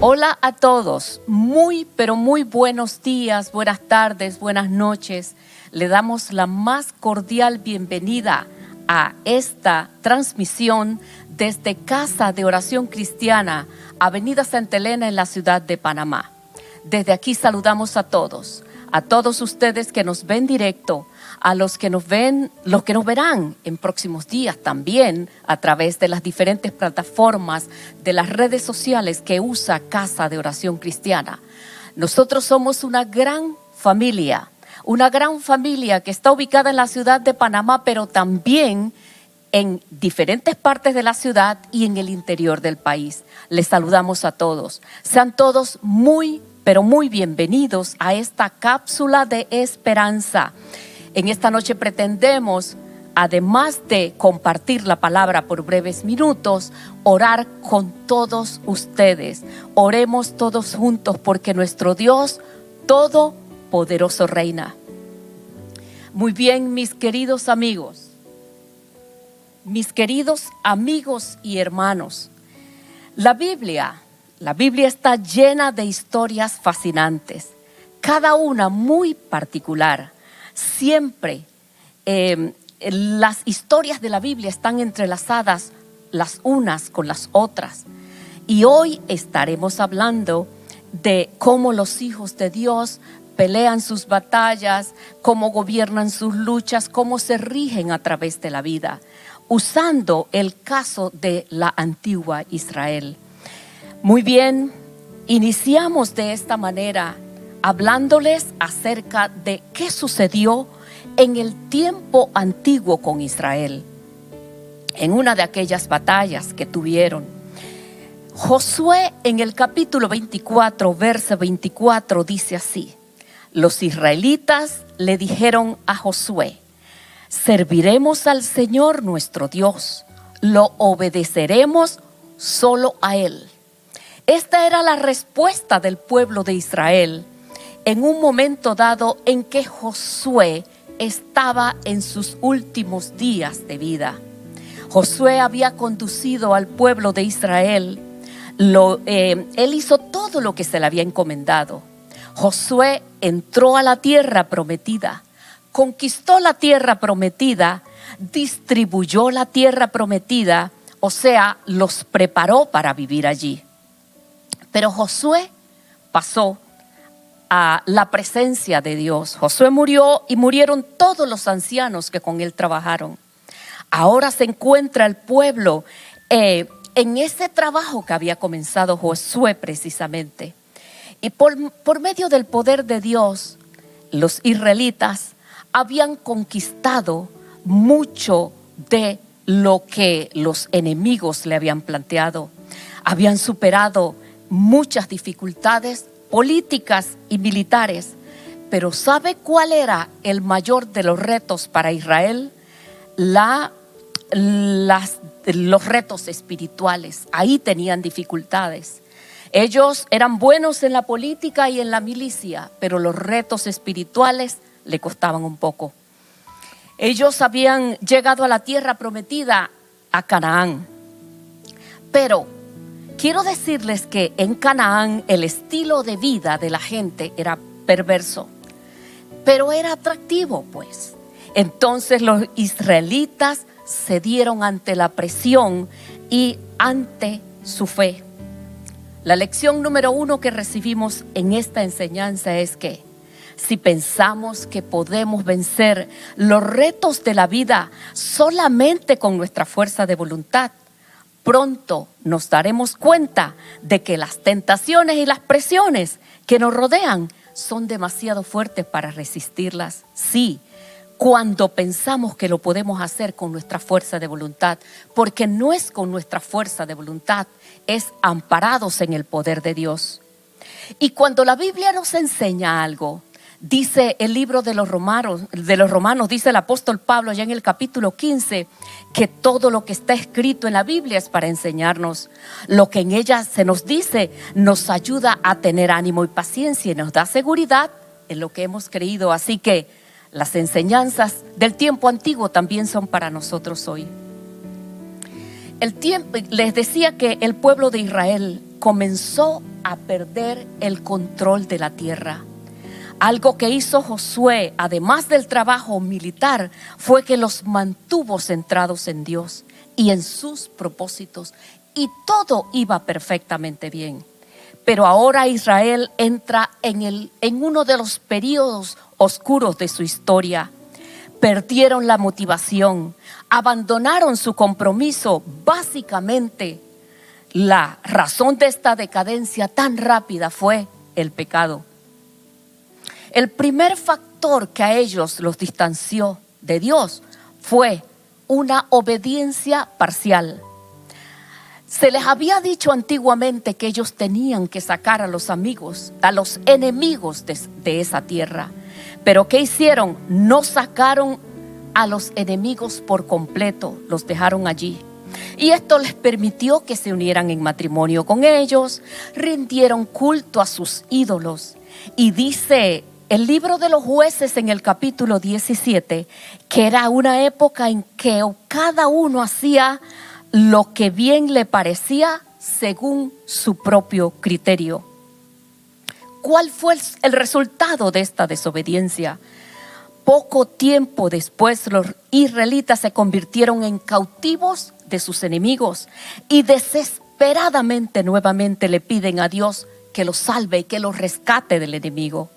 Hola a todos, muy pero muy buenos días, buenas tardes, buenas noches. Le damos la más cordial bienvenida a esta transmisión desde Casa de Oración Cristiana, Avenida Santa Elena en la ciudad de Panamá. Desde aquí saludamos a todos, a todos ustedes que nos ven directo, a los que nos ven, los que nos verán en próximos días también a través de las diferentes plataformas de las redes sociales que usa Casa de Oración Cristiana. Nosotros somos una gran familia, una gran familia que está ubicada en la ciudad de Panamá, pero también en diferentes partes de la ciudad y en el interior del país. Les saludamos a todos. Sean todos muy, pero muy bienvenidos a esta cápsula de esperanza en esta noche pretendemos, además de compartir la palabra por breves minutos, orar con todos ustedes. Oremos todos juntos porque nuestro Dios Todopoderoso reina. Muy bien, mis queridos amigos, mis queridos amigos y hermanos, la Biblia, la Biblia está llena de historias fascinantes, cada una muy particular siempre em, las historias de la Biblia están entrelazadas las unas con las otras. Y hoy estaremos hablando de cómo los hijos de Dios pelean sus batallas, cómo gobiernan sus luchas, cómo se rigen a través de la vida, usando el caso de la antigua Israel. Muy bien, iniciamos de esta manera hablándoles acerca de qué sucedió en el tiempo antiguo con Israel, en una de aquellas batallas que tuvieron. Josué en el capítulo 24, verso 24 dice así, los israelitas le dijeron a Josué, serviremos al Señor nuestro Dios, lo obedeceremos solo a Él. Esta era la respuesta del pueblo de Israel en un momento dado en que Josué estaba en sus últimos días de vida. Josué había conducido al pueblo de Israel. Lo, eh, él hizo todo lo que se le había encomendado. Josué entró a la tierra prometida, conquistó la tierra prometida, distribuyó la tierra prometida, o sea, los preparó para vivir allí. Pero Josué pasó a la presencia de Dios. Josué murió y murieron todos los ancianos que con él trabajaron. Ahora se encuentra el pueblo eh, en ese trabajo que había comenzado Josué precisamente. Y por, por medio del poder de Dios, los israelitas habían conquistado mucho de lo que los enemigos le habían planteado. Habían superado muchas dificultades políticas y militares. Pero ¿sabe cuál era el mayor de los retos para Israel? Los retos espirituales. Ahí tenían dificultades. Ellos eran buenos en la política y en la milicia, pero los retos espirituales le costaban un poco. Ellos habían llegado a la tierra prometida, a Canaán, pero Quiero decirles que en Canaán el estilo de vida de la gente era perverso, pero era atractivo, pues. Entonces los israelitas cedieron ante la presión y ante su fe. La lección número uno que recibimos en esta enseñanza es que si pensamos que podemos vencer los retos de la vida solamente con nuestra fuerza de voluntad, pronto nos daremos cuenta de que las tentaciones y las presiones que nos rodean son demasiado fuertes para resistirlas. Sí, cuando pensamos que lo podemos hacer con nuestra fuerza de voluntad, porque no es con nuestra fuerza de voluntad, es amparados en el poder de Dios. Y cuando la Biblia nos enseña algo, Dice el libro de los romanos, de los romanos, dice el apóstol Pablo ya en el capítulo 15, que todo lo que está escrito en la Biblia es para enseñarnos. Lo que en ella se nos dice nos ayuda a tener ánimo y paciencia y nos da seguridad en lo que hemos creído. Así que las enseñanzas del tiempo antiguo también son para nosotros hoy. El tiempo, les decía que el pueblo de Israel comenzó a perder el control de la tierra. Algo que hizo Josué, además del trabajo militar, fue que los mantuvo centrados en Dios y en sus propósitos, y todo iba perfectamente bien. Pero ahora Israel entra en, el, en uno de los periodos oscuros de su historia. Perdieron la motivación, abandonaron su compromiso. Básicamente, la razón de esta decadencia tan rápida fue el pecado. El primer factor que a ellos los distanció de Dios fue una obediencia parcial. Se les había dicho antiguamente que ellos tenían que sacar a los amigos, a los enemigos de, esa tierra. Pero ¿qué hicieron? No sacaron a los enemigos por completo, los dejaron allí. Y esto les permitió que se unieran en matrimonio con ellos, rindieron culto a sus ídolos. Y dice el libro de los jueces en el capítulo 17, que era una época en que cada uno hacía lo que bien le parecía según su propio criterio. ¿Cuál fue el resultado de esta desobediencia? Poco tiempo después los israelitas se convirtieron en cautivos de sus enemigos y desesperadamente nuevamente le piden a Dios que los salve y que los rescate del enemigo.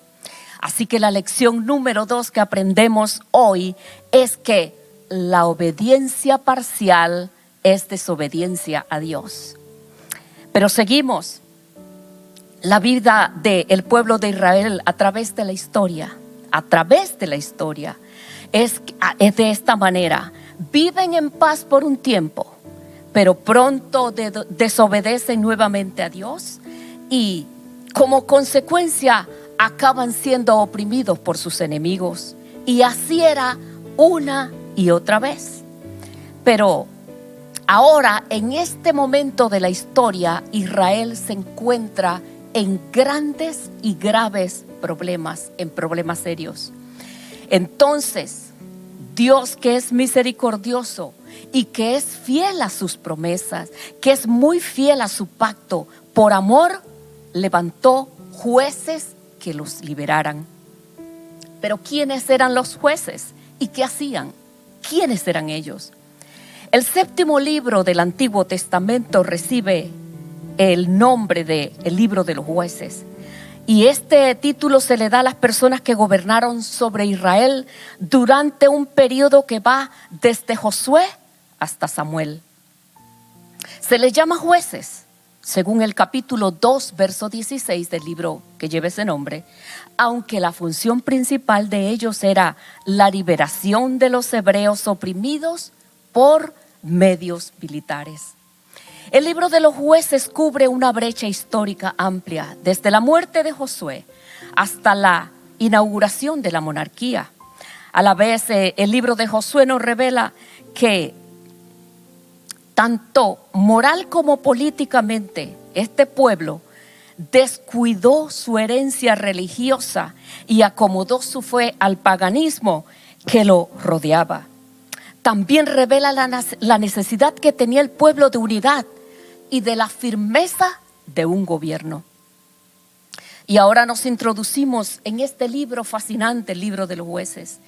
Así que la lección número dos que aprendemos hoy es que la obediencia parcial es desobediencia a Dios. Pero seguimos la vida del pueblo de Israel a través de la historia, a través de la historia, es, es de esta manera. Viven en paz por un tiempo, pero pronto desobedecen nuevamente a Dios y como consecuencia acaban siendo oprimidos por sus enemigos. Y así era una y otra vez. Pero ahora, en este momento de la historia, Israel se encuentra en grandes y graves problemas, en problemas serios. Entonces, Dios que es misericordioso y que es fiel a sus promesas, que es muy fiel a su pacto, por amor levantó jueces que los liberaran. Pero ¿quiénes eran los jueces? ¿Y qué hacían? ¿Quiénes eran ellos? El séptimo libro del Antiguo Testamento recibe el nombre de el libro de los jueces. Y este título se le da a las personas que gobernaron sobre Israel durante un periodo que va desde Josué hasta Samuel. Se les llama jueces según el capítulo 2, verso 16 del libro que lleva ese nombre, aunque la función principal de ellos era la liberación de los hebreos oprimidos por medios militares. El libro de los jueces cubre una brecha histórica amplia, desde la muerte de Josué hasta la inauguración de la monarquía. A la vez, eh, el libro de Josué nos revela que tanto moral como políticamente, este pueblo descuidó su herencia religiosa y acomodó su fe al paganismo que lo rodeaba. También revela la, necesidad que tenía el pueblo de unidad y de la firmeza de un gobierno. Y ahora nos introducimos en este libro fascinante, el libro de los jueces.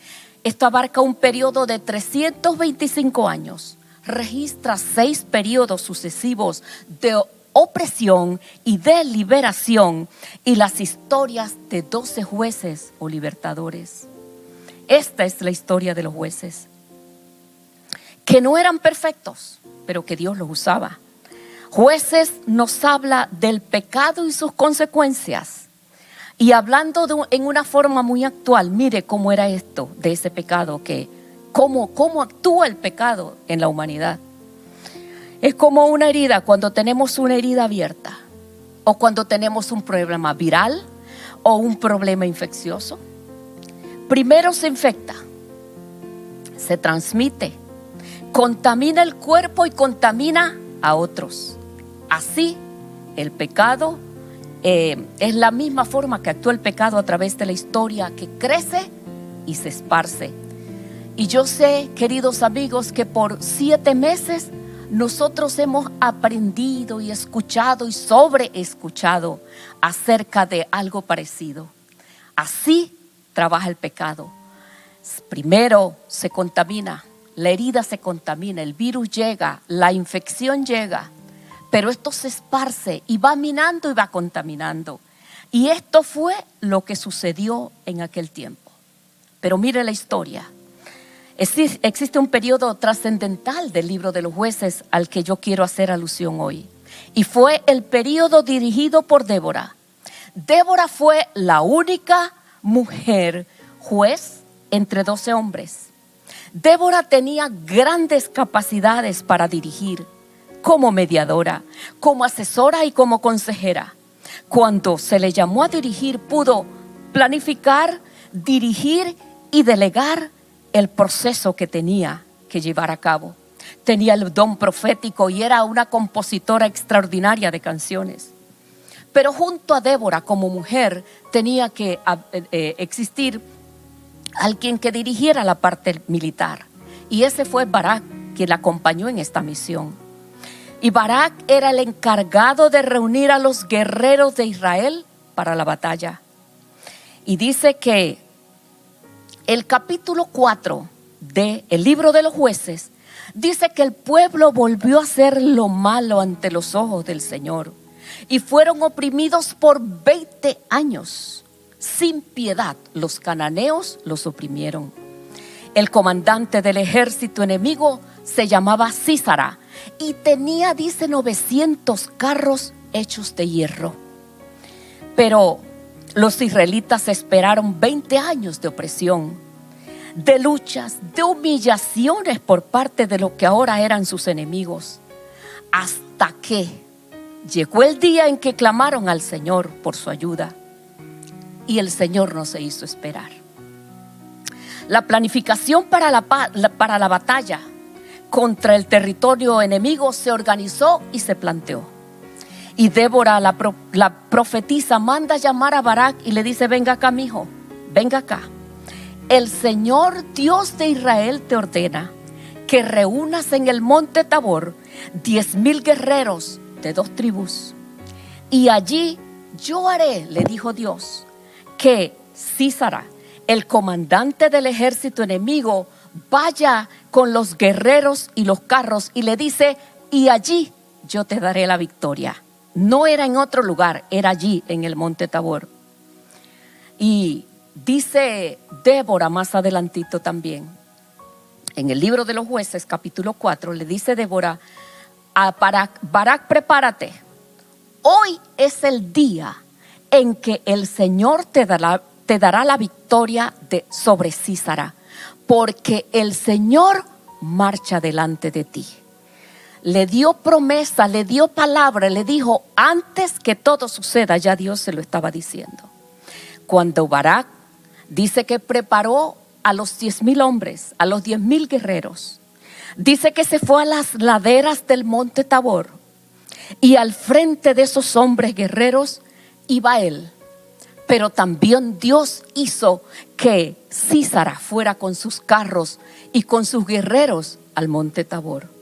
Esto abarca un periodo de 325 años registra seis periodos sucesivos de opresión y de liberación y las historias de doce jueces o libertadores. Esta es la historia de los jueces, que no eran perfectos, pero que Dios los usaba. Jueces nos habla del pecado y sus consecuencias. Y hablando en una forma muy actual, mire cómo era esto de ese pecado que cómo, actúa el pecado en la humanidad. Es como una herida cuando tenemos una herida abierta o cuando tenemos un problema viral o un problema infeccioso. Primero se infecta, se transmite, contamina el cuerpo y contamina a otros. Así, el pecado eh, es la misma forma que actúa el pecado a través de la historia, que crece y se esparce y yo sé, queridos amigos, que por siete meses nosotros hemos aprendido y escuchado y sobreescuchado acerca de algo parecido. Así trabaja el pecado. Primero se contamina, la herida se contamina, el virus llega, la infección llega, pero esto se esparce y va minando y va contaminando. Y esto fue lo que sucedió en aquel tiempo. Pero mire la historia. Existe un periodo trascendental del libro de los jueces al que yo quiero hacer alusión hoy. Y fue el periodo dirigido por Débora. Débora fue la única mujer juez entre doce hombres. Débora tenía grandes capacidades para dirigir como mediadora, como asesora y como consejera. Cuando se le llamó a dirigir, pudo planificar, dirigir y delegar el proceso que tenía que llevar a cabo. Tenía el don profético y era una compositora extraordinaria de canciones. Pero junto a Débora como mujer tenía que eh, eh, existir alguien que dirigiera la parte militar. Y ese fue Barak, quien la acompañó en esta misión. Y Barak era el encargado de reunir a los guerreros de Israel para la batalla. Y dice que el capítulo 4 del el libro de los jueces dice que el pueblo volvió a hacer lo malo ante los ojos del Señor y fueron oprimidos por 20 años. Sin piedad los cananeos los oprimieron. El comandante del ejército enemigo se llamaba Císara y tenía, dice, 900 carros hechos de hierro. Pero los israelitas esperaron 20 años de opresión, de luchas, de humillaciones por parte de lo que ahora eran sus enemigos, hasta que llegó el día en que clamaron al Señor por su ayuda y el Señor no se hizo esperar. La planificación para la, para la batalla contra el territorio enemigo se organizó y se planteó. Y Débora, la, profetisa, manda llamar a Barak y le dice, venga acá, mi hijo, venga acá. El Señor Dios de Israel te ordena que reúnas en el monte Tabor diez mil guerreros de dos tribus. Y allí yo haré, le dijo Dios, que Císara, el comandante del ejército enemigo, vaya con los guerreros y los carros y le dice, y allí yo te daré la victoria. No era en otro lugar, era allí en el monte Tabor. Y dice Débora más adelantito también, en el libro de los jueces capítulo 4, le dice Débora a Barak, prepárate, hoy es el día en que el Señor te dará, la victoria sobre Císara, porque el Señor marcha delante de ti le dio promesa, le dio palabra, le dijo, antes que todo suceda, ya Dios se lo estaba diciendo. Cuando Barak dice que preparó a los diez mil hombres, a los diez mil guerreros, dice que se fue a las laderas del monte Tabor y al frente de esos hombres guerreros iba él. Pero también Dios hizo que Císara fuera con sus carros y con sus guerreros al monte Tabor.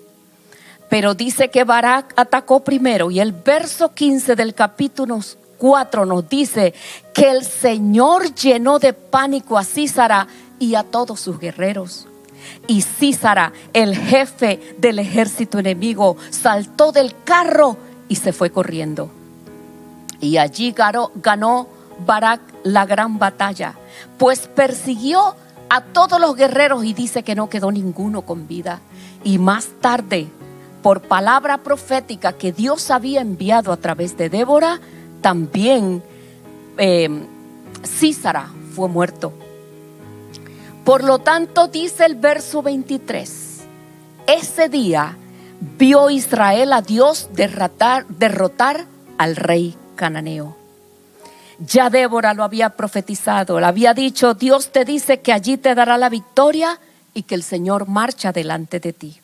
Pero dice que Barak atacó primero y el verso 15 del capítulo 4 nos dice que el Señor llenó de pánico a Císara y a todos sus guerreros. Y Císara, el jefe del ejército enemigo, saltó del carro y se fue corriendo. Y allí ganó, ganó Barak la gran batalla, pues persiguió a todos los guerreros y dice que no quedó ninguno con vida. Y más tarde por palabra profética que Dios había enviado a través de Débora, también eh, Císara fue muerto. Por lo tanto, dice el verso 23, ese día vio Israel a Dios derrotar, derrotar al rey cananeo. Ya Débora lo había profetizado, le había dicho, Dios te dice que allí te dará la victoria y que el Señor marcha delante de ti.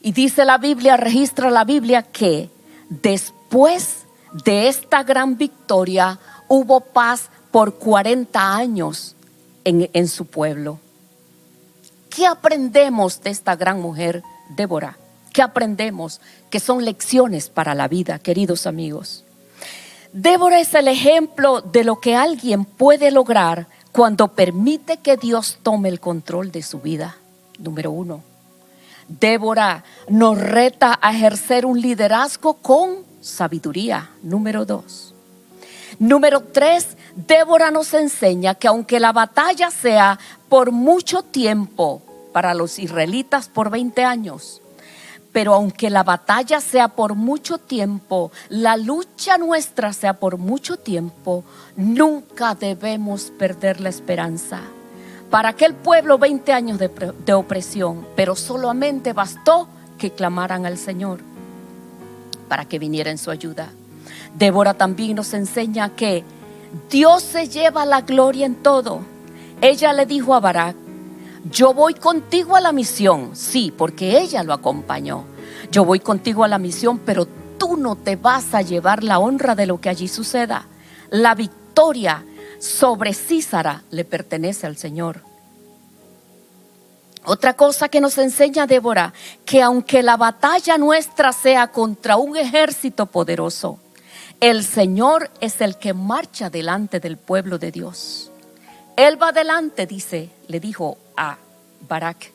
Y dice la Biblia, registra la Biblia que después de esta gran victoria hubo paz por 40 años en, su pueblo. ¿Qué aprendemos de esta gran mujer, Débora? ¿Qué aprendemos, que son lecciones para la vida, queridos amigos. Débora es el ejemplo de lo que alguien puede lograr cuando permite que Dios tome el control de su vida. Número uno. Débora nos reta a ejercer un liderazgo con sabiduría. Número dos. Número tres, Débora nos enseña que aunque la batalla sea por mucho tiempo, para los israelitas por 20 años, pero aunque la batalla sea por mucho tiempo, la lucha nuestra sea por mucho tiempo, nunca debemos perder la esperanza. Para aquel pueblo 20 años de, opresión, pero solamente bastó que clamaran al Señor para que viniera en su ayuda. Débora también nos enseña que Dios se lleva la gloria en todo. Ella le dijo a Barak, yo voy contigo a la misión, sí, porque ella lo acompañó. Yo voy contigo a la misión, pero tú no te vas a llevar la honra de lo que allí suceda. La victoria sobre Císara le pertenece al Señor. Otra cosa que nos enseña Débora, que aunque la batalla nuestra sea contra un ejército poderoso, el Señor es el que marcha delante del pueblo de Dios. Él va delante, dice, le dijo a Barak.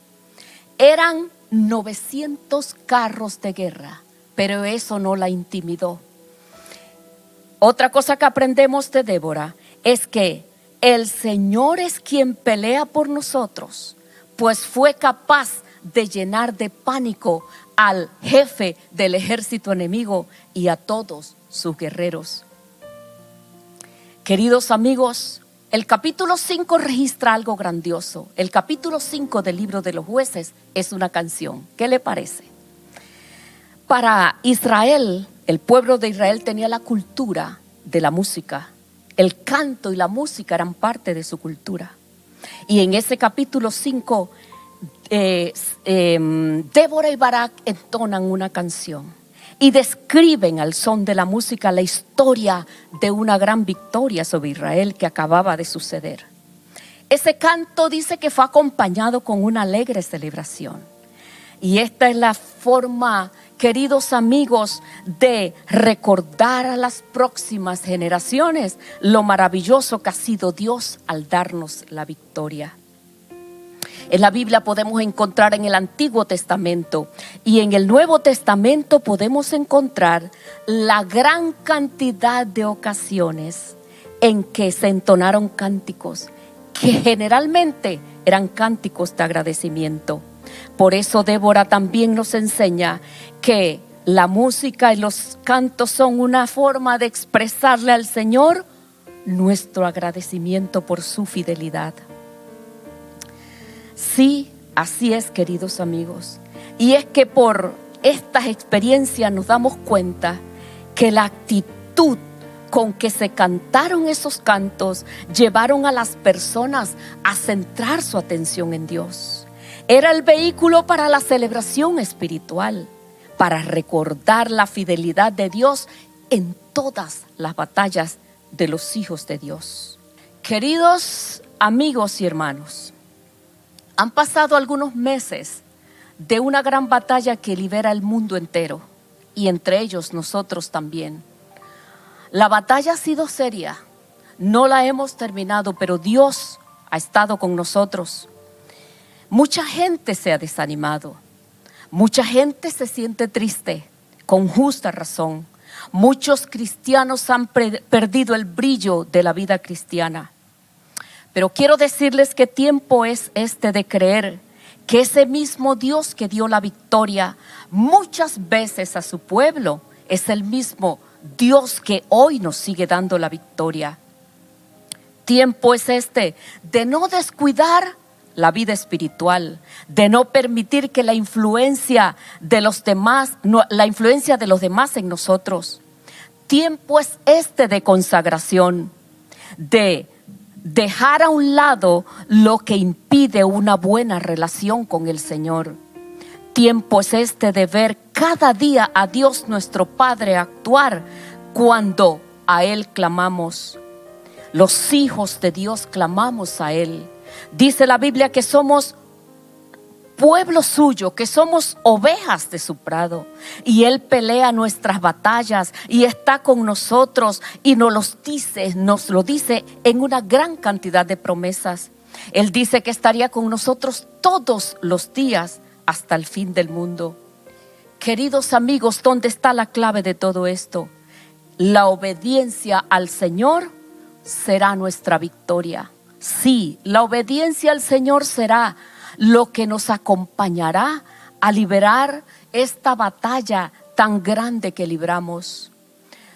Eran 900 carros de guerra, pero eso no la intimidó. Otra cosa que aprendemos de Débora es que el Señor es quien pelea por nosotros, pues fue capaz de llenar de pánico al jefe del ejército enemigo y a todos sus guerreros. Queridos amigos, el capítulo 5 registra algo grandioso. El capítulo 5 del libro de los jueces es una canción. ¿Qué le parece? Para Israel, el pueblo de Israel tenía la cultura de la música. El canto y la música eran parte de su cultura. Y en ese capítulo 5, eh, em, Débora y Barak entonan una canción y describen al son de la música la historia de una gran victoria sobre Israel que acababa de suceder. Ese canto dice que fue acompañado con una alegre celebración. Y esta es la forma, queridos amigos, de recordar a las próximas generaciones lo maravilloso que ha sido Dios al darnos la victoria. En la Biblia podemos encontrar en el Antiguo Testamento y en el Nuevo Testamento podemos encontrar la gran cantidad de ocasiones en que se entonaron cánticos, que generalmente eran cánticos de agradecimiento. Por eso Débora también nos enseña que la música y los cantos son una forma de expresarle al Señor nuestro agradecimiento por su fidelidad. Sí, así es, queridos amigos. Y es que por estas experiencias nos damos cuenta que la actitud con que se cantaron esos cantos llevaron a las personas a centrar su atención en Dios. Era el vehículo para la celebración espiritual, para recordar la fidelidad de Dios en todas las batallas de los hijos de Dios. Queridos amigos y hermanos, han pasado algunos meses de una gran batalla que libera el mundo entero y entre ellos nosotros también. La batalla ha sido seria, no la hemos terminado, pero Dios ha estado con nosotros. Mucha gente se ha desanimado, mucha gente se siente triste, con justa razón. Muchos cristianos han perdido el brillo de la vida cristiana. Pero quiero decirles qué tiempo es este de creer que ese mismo Dios que dio la victoria muchas veces a su pueblo es el mismo Dios que hoy nos sigue dando la victoria. Tiempo es este de no descuidar la vida espiritual, de no permitir que la influencia de los demás, la influencia de los demás en nosotros. Tiempo es este de consagración, de dejar a un lado lo que impide una buena relación con el Señor. Tiempo es este de ver cada día a Dios nuestro Padre actuar cuando a Él clamamos. Los hijos de Dios clamamos a Él. Dice la Biblia que somos pueblo suyo, que somos ovejas de su prado. Y Él pelea nuestras batallas y está con nosotros y nos los dice, nos lo dice en una gran cantidad de promesas. Él dice que estaría con nosotros todos los días hasta el fin del mundo. Queridos amigos, ¿dónde está la clave de todo esto? La obediencia al Señor será nuestra victoria. Sí, la obediencia al Señor será lo que nos acompañará a liberar esta batalla tan grande que libramos.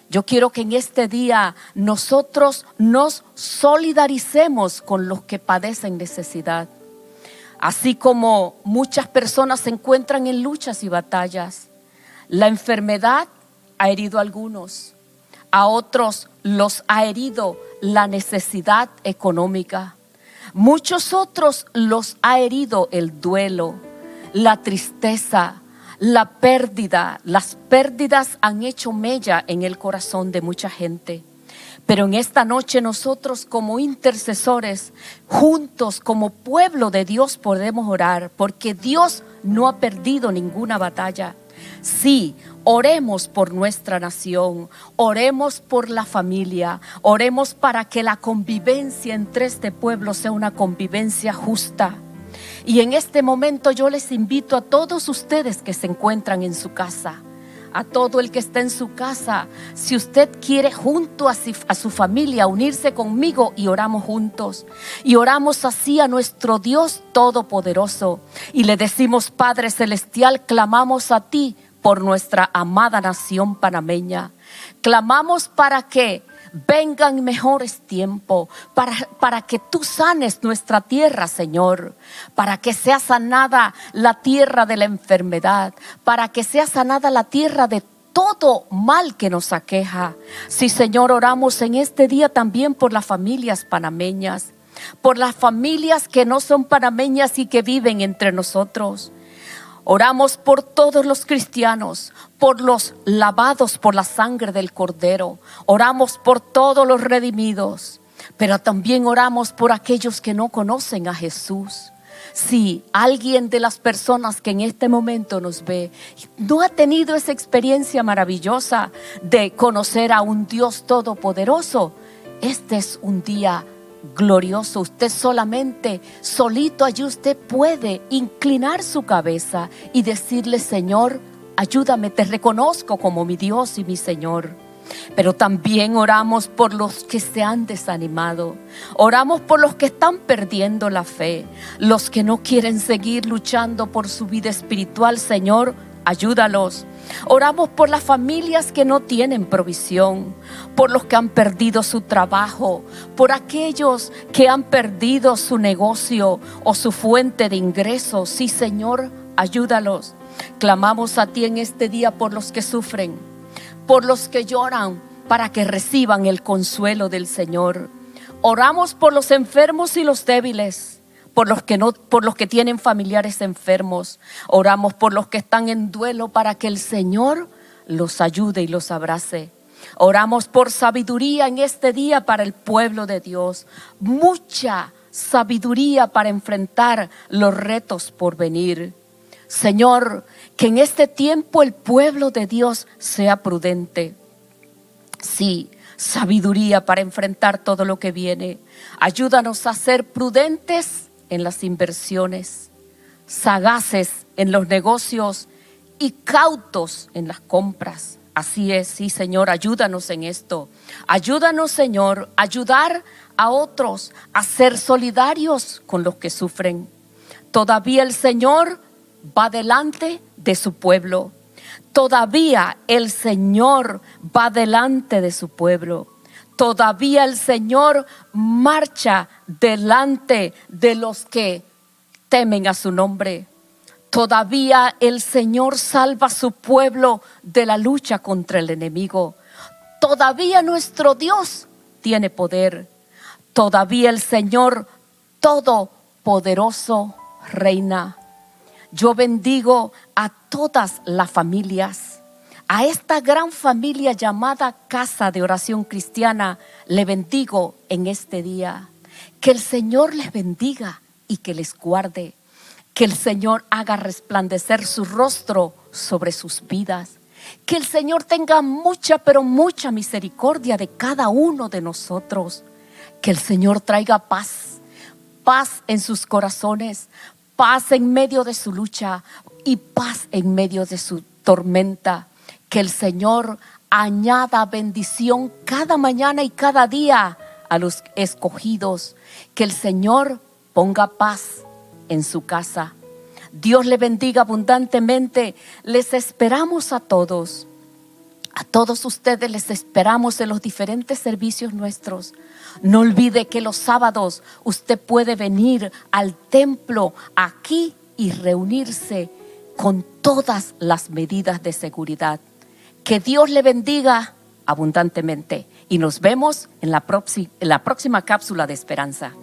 Yo quiero que en este día nosotros nos solidaricemos con los que padecen necesidad. Así como muchas personas se encuentran en luchas y batallas. La enfermedad ha herido a algunos, a otros los ha herido la necesidad económica. Muchos otros los ha herido el duelo, la tristeza, la pérdida. Las pérdidas han hecho mella en el corazón de mucha gente. Pero en esta noche nosotros como intercesores, juntos como pueblo de Dios podemos orar, porque Dios no ha perdido ninguna batalla. Sí, oremos por nuestra nación, oremos por la familia, oremos para que la convivencia entre este pueblo sea una convivencia justa. Y en este momento yo les invito a todos ustedes que se encuentran en su casa, a todo el que está en su casa, si usted quiere junto a su, familia unirse conmigo y oramos juntos. Y oramos así a nuestro Dios Todopoderoso. Y le decimos, Padre Celestial, clamamos a ti por nuestra amada nación panameña. Clamamos para que vengan mejores tiempos, para, para que tú sanes nuestra tierra, Señor, para que sea sanada la tierra de la enfermedad, para que sea sanada la tierra de todo mal que nos aqueja. Sí, Señor, oramos en este día también por las familias panameñas, por las familias que no son panameñas y que viven entre nosotros. Oramos por todos los cristianos, por los lavados por la sangre del Cordero. Oramos por todos los redimidos, pero también oramos por aquellos que no conocen a Jesús. Si alguien de las personas que en este momento nos ve no ha tenido esa experiencia maravillosa de conocer a un Dios todopoderoso, este es un día glorioso. Usted solamente, solito allí usted puede inclinar su cabeza y decirle, Señor, ayúdame, te reconozco como mi Dios y mi Señor. Pero también oramos por los que se han desanimado. Oramos por los que están perdiendo la fe. Los que no quieren seguir luchando por su vida espiritual. Señor, ayúdalos. Oramos por las familias que no tienen provisión, por los que han perdido su trabajo, por aquellos que han perdido su negocio o su fuente de ingresos. Sí, Señor, ayúdalos. Clamamos a ti en este día por los que sufren, por los que lloran, para que reciban el consuelo del Señor. Oramos por los enfermos y los débiles por los que no, por los que tienen familiares enfermos. Oramos por los que están en duelo para que el Señor los ayude y los abrace. Oramos por sabiduría en este día para el pueblo de Dios. Mucha sabiduría para enfrentar los retos por venir. Señor, que en este tiempo el pueblo de Dios sea prudente. Sí, sabiduría para enfrentar todo lo que viene. Ayúdanos a ser prudentes en las inversiones, sagaces en los negocios y cautos en las compras. Así es, sí, Señor, ayúdanos en esto. Ayúdanos, Señor, ayudar a otros a ser solidarios con los que sufren. Todavía el Señor va delante de su pueblo. Todavía el Señor va delante de su pueblo todavía el Señor marcha delante de los que temen a su nombre. Todavía el Señor salva a su pueblo de la lucha contra el enemigo. Todavía nuestro Dios tiene poder. Todavía el Señor Todopoderoso reina. Yo bendigo a todas las familias a esta gran familia llamada Casa de Oración Cristiana le bendigo en este día. Que el Señor les bendiga y que les guarde. Que el Señor haga resplandecer su rostro sobre sus vidas. Que el Señor tenga mucha, pero mucha misericordia de cada uno de nosotros. Que el Señor traiga paz, paz en sus corazones, paz en medio de su lucha y paz en medio de su tormenta. Que el Señor añada bendición cada mañana y cada día a los escogidos. Que el Señor ponga paz en su casa. Dios le bendiga abundantemente. Les esperamos a todos. A todos ustedes les esperamos en los diferentes servicios nuestros. No olvide que los sábados usted puede venir al templo aquí y reunirse con todas las medidas de seguridad. Que Dios le bendiga abundantemente y nos vemos en la, en la próxima cápsula de esperanza.